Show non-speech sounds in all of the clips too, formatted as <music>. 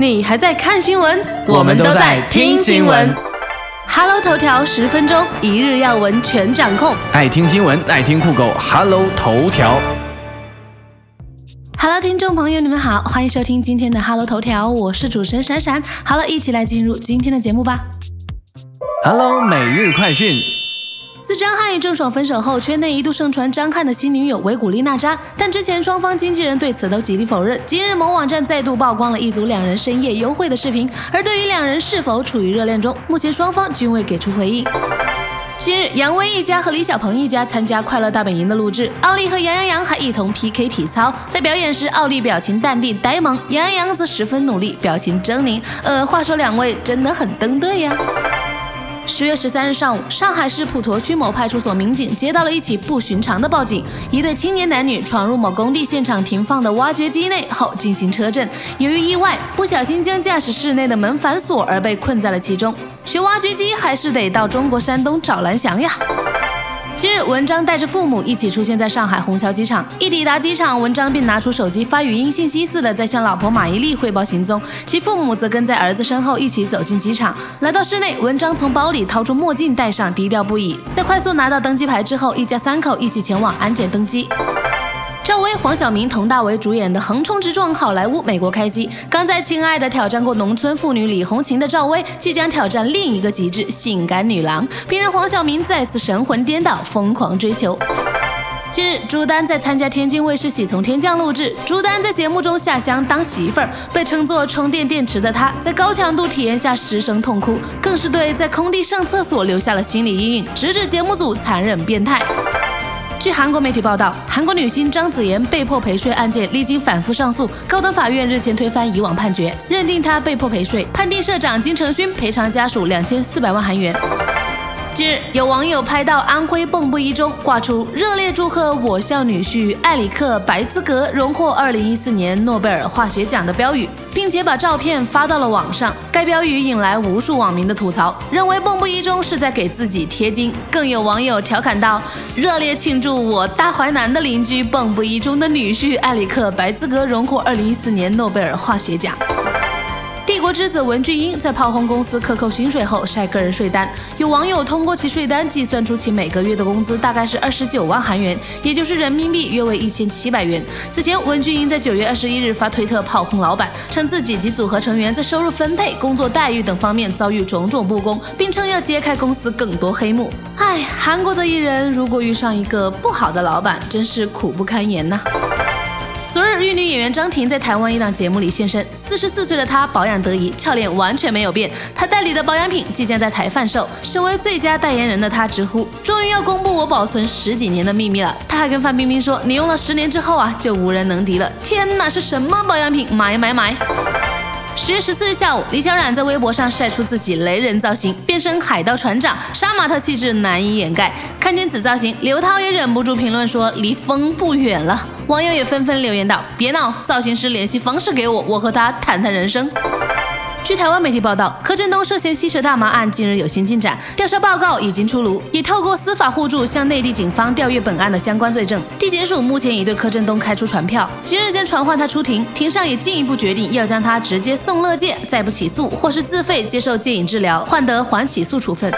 你还在看新闻？我们都在听新闻。Hello 头条十分钟，一日要闻全掌控。爱听新闻，爱听酷狗，Hello 头条。Hello，听众朋友，你们好，欢迎收听今天的 Hello 头条，我是主持人闪闪。好了，一起来进入今天的节目吧。Hello 每日快讯。自张翰与郑爽分手后，圈内一度盛传张翰的新女友维古力娜扎，但之前双方经纪人对此都极力否认。今日某网站再度曝光了一组两人深夜幽会的视频，而对于两人是否处于热恋中，目前双方均未给出回应。近日，杨威一家和李小鹏一家参加《快乐大本营》的录制，奥利和杨阳洋还一同 PK 体操。在表演时，奥利表情淡定呆萌，杨阳洋则十分努力，表情狰狞。呃，话说两位真的很登对呀。十月十三日上午，上海市普陀区某派出所民警接到了一起不寻常的报警：一对青年男女闯入某工地现场停放的挖掘机内后进行车震，由于意外不小心将驾驶室内的门反锁而被困在了其中。学挖掘机还是得到中国山东找蓝翔呀。今日，文章带着父母一起出现在上海虹桥机场。一抵达机场，文章便拿出手机发语音信息似的在向老婆马伊琍汇报行踪，其父母则跟在儿子身后一起走进机场。来到室内，文章从包里掏出墨镜戴上，低调不已。在快速拿到登机牌之后，一家三口一起前往安检登机。赵薇、黄晓明、佟大为主演的横冲直撞好莱坞美国开机。刚在《亲爱的》挑战过农村妇女李红琴的赵薇，即将挑战另一个极致——性感女郎，并让黄晓明再次神魂颠倒，疯狂追求。近日，朱丹在参加天津卫视《喜从天降》录制。朱丹在节目中下乡当媳妇儿，被称作充电电池的她，在高强度体验下失声痛哭，更是对在空地上厕所留下了心理阴影，直指节目组残忍变态。据韩国媒体报道，韩国女星张子妍被迫陪睡案件历经反复上诉，高等法院日前推翻以往判决，认定她被迫陪睡，判定社长金承勋赔偿家属两千四百万韩元。近日，有网友拍到安徽蚌埠一中挂出“热烈祝贺我校女婿艾里克·白兹格荣获2014年诺贝尔化学奖”的标语，并且把照片发到了网上。该标语引来无数网民的吐槽，认为蚌埠一中是在给自己贴金。更有网友调侃道：“热烈庆祝我大淮南的邻居蚌埠一中的女婿艾里克·白兹格荣获2014年诺贝尔化学奖。”帝国之子文俊英在炮轰公司克扣薪水后晒个人税单，有网友通过其税单计算出其每个月的工资大概是二十九万韩元，也就是人民币约为一千七百元。此前，文俊英在九月二十一日发推特炮轰老板，称自己及组合成员在收入分配、工作待遇等方面遭遇种种不公，并称要揭开公司更多黑幕。唉，韩国的艺人如果遇上一个不好的老板，真是苦不堪言呐、昨日，玉女演员张婷在台湾一档节目里现身。四十四岁的她保养得宜，俏脸完全没有变。她代理的保养品即将在台贩售。身为最佳代言人的她直呼：“终于要公布我保存十几年的秘密了。”她还跟范冰冰说：“你用了十年之后啊，就无人能敌了。”天哪，是什么保养品？买买买！十月十四日下午，李小冉在微博上晒出自己雷人造型，变身海盗船长，杀马特气质难以掩盖。看见此造型，刘涛也忍不住评论说：“离疯不远了。”网友也纷纷留言道：“别闹，造型师联系方式给我，我和他谈谈人生。”据台湾媒体报道，柯震东涉嫌吸食大麻案近日有新进展，调查报告已经出炉，也透过司法互助向内地警方调阅本案的相关罪证。地检署目前已对柯震东开出传票，今日将传唤他出庭，庭上也进一步决定要将他直接送乐戒，再不起诉或是自费接受戒瘾治疗，换得缓起诉处分。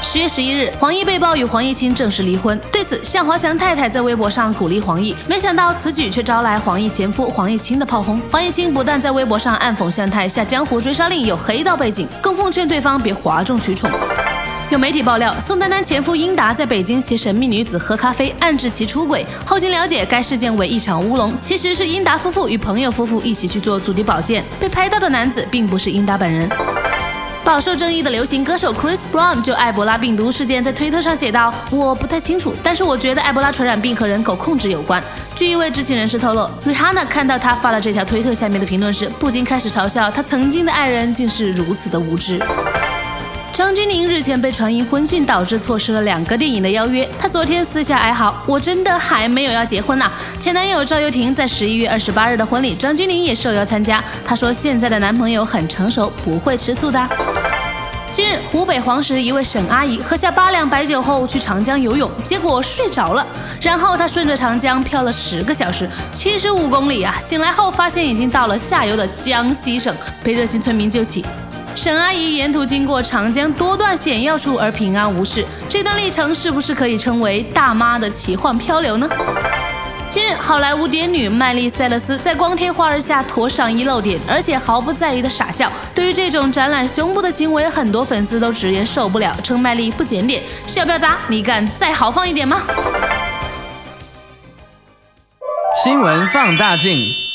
十月十一日，黄奕被曝与黄毅清正式离婚。对此，向华强太太在微博上鼓励黄奕，没想到此举却招来黄奕前夫黄毅清的炮轰。黄毅清不但在微博上暗讽向太下江湖追杀令有黑道背景，更奉劝对方别哗众取宠。有媒体爆料，宋丹丹前夫英达在北京携神秘女子喝咖啡，暗指其出轨。后经了解，该事件为一场乌龙，其实是英达夫妇与朋友夫妇一起去做足底保健，被拍到的男子并不是英达本人。饱受争议的流行歌手 Chris Brown 就埃博拉病毒事件在推特上写道：“我不太清楚，但是我觉得埃博拉传染病和人口控制有关。”据一位知情人士透露，Rihanna 看到他发了这条推特下面的评论时，不禁开始嘲笑他曾经的爱人竟是如此的无知。张钧甯日前被传因婚讯导致错失了两个电影的邀约，她昨天私下哀嚎：“我真的还没有要结婚呐、前男友赵又廷在十一月二十八日的婚礼，张钧甯也受邀参加。她说现在的男朋友很成熟，不会吃醋的。近日，湖北黄石一位沈阿姨喝下八两白酒后去长江游泳，结果睡着了。然后她顺着长江漂了十个小时，七十五公里啊！醒来后发现已经到了下游的江西省，被热心村民救起。沈阿姨沿途经过长江多段险要处而平安无事，这段历程是不是可以称为大妈的奇幻漂流呢？今日，好莱坞癫女麦丽·塞勒斯在光天化日下脱上衣露点，而且毫不在意的傻笑。对于这种展览胸部的行为，很多粉丝都直言受不了，称麦丽不检点。小婊砸，你敢再豪放一点吗？新闻放大镜。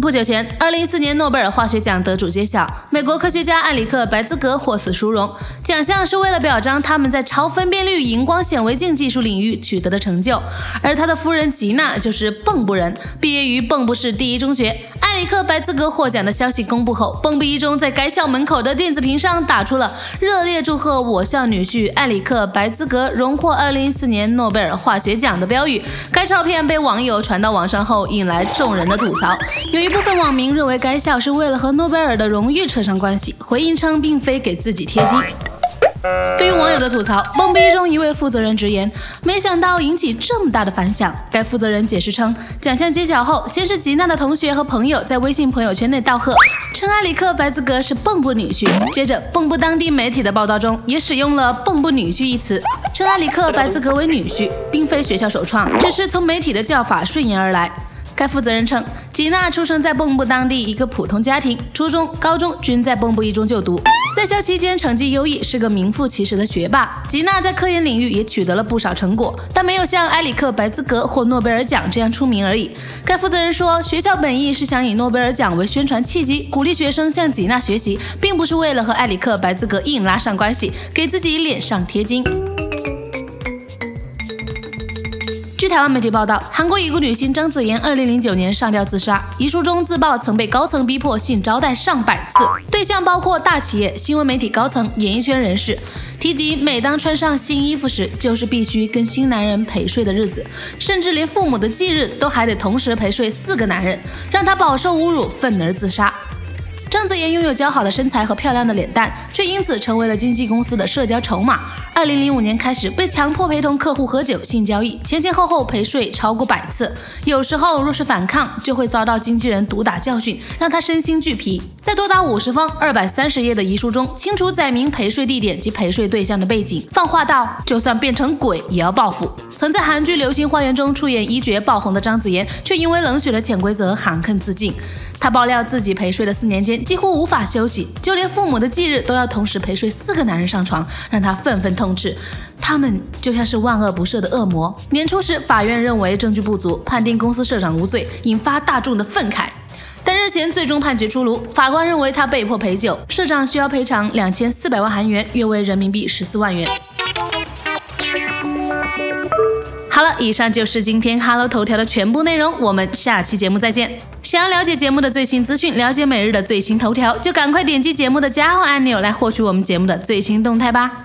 不久前，二零一四年诺贝尔化学奖得主揭晓，美国科学家艾里克·白兹格获此殊荣。奖项是为了表彰他们在超分辨率荧光显微镜技术领域取得的成就。而他的夫人吉娜就是蚌埠人，毕业于蚌埠市第一中学。艾里克·白兹格获奖的消息公布后，蚌埠一中在该校门口的电子屏上打出了“热烈祝贺我校女婿艾里克·白兹格荣获二零一四年诺贝尔化学奖”的标语。该照片被网友传到网上后，引来众人的吐槽。有一部分网民认为该校是为了和诺贝尔的荣誉扯上关系，回应称并非给自己贴金。对于网友的吐槽，蹦逼中一位负责人直言，没想到引起这么大的反响。该负责人解释称，奖项揭晓后，先是吉娜的同学和朋友在微信朋友圈内道贺，称埃里克·白兹格是蚌埠女婿。接着，蚌埠当地媒体的报道中也使用了“蚌埠女婿”一词，称埃里克·白兹格为女婿，并非学校首创，只是从媒体的叫法顺延而来。该负责人称，吉娜出生在蚌埠当地一个普通家庭，初中、高中均在蚌埠一中就读，在校期间成绩优异，是个名副其实的学霸。吉娜在科研领域也取得了不少成果，但没有像埃里克·白兹格或诺贝尔奖这样出名而已。该负责人说，学校本意是想以诺贝尔奖为宣传契机，鼓励学生向吉娜学习，并不是为了和埃里克·白兹格硬拉上关系，给自己脸上贴金。据台湾媒体报道，韩国已故女星张子妍二零零九年上吊自杀，遗书中自曝曾被高层逼迫性招待上百次，对象包括大企业、新闻媒体高层、演艺圈人士。提及每当穿上新衣服时，就是必须跟新男人陪睡的日子，甚至连父母的忌日都还得同时陪睡四个男人，让她饱受侮辱，愤而自杀。张子妍拥有姣好的身材和漂亮的脸蛋，却因此成为了经纪公司的社交筹码。二零零五年开始被强迫陪同客户喝酒、性交易，前前后后陪睡超过百次。有时候若是反抗，就会遭到经纪人毒打教训，让他身心俱疲。在多达五十方、二百三十页的遗书中，清楚载明陪睡地点及陪睡对象的背景，放话道：就算变成鬼也要报复。曾在韩剧《流星花园》中出演一角 <laughs> 爆红的张子妍，却因为冷血的潜规则含恨自尽。她爆料自己陪睡的四年间几乎无法休息，就连父母的忌日都要同时陪睡四个男人上床，让他愤愤痛斥，他们就像是万恶不赦的恶魔。年初时，法院认为证据不足，判定公司社长无罪，引发大众的愤慨。但日前最终判决出炉，法官认为他被迫陪酒，社长需要赔偿两千四百万韩元，约为人民币十四万元。好了，以上就是今天 Hello 头条的全部内容，我们下期节目再见。想要了解节目的最新资讯，了解每日的最新头条，就赶快点击节目的加号按钮来获取我们节目的最新动态吧。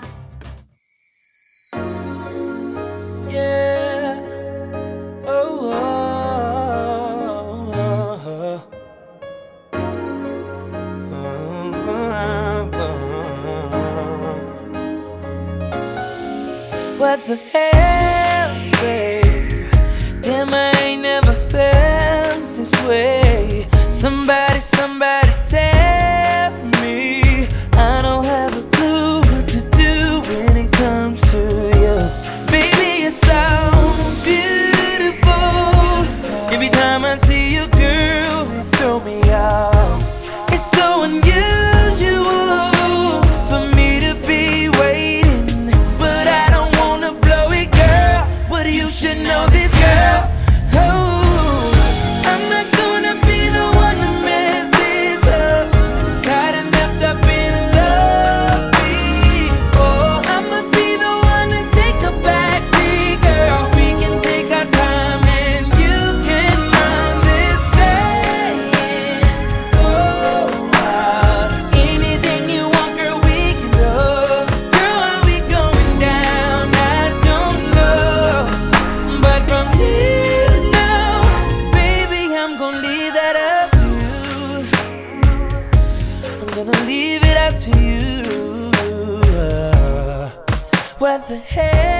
Where the hair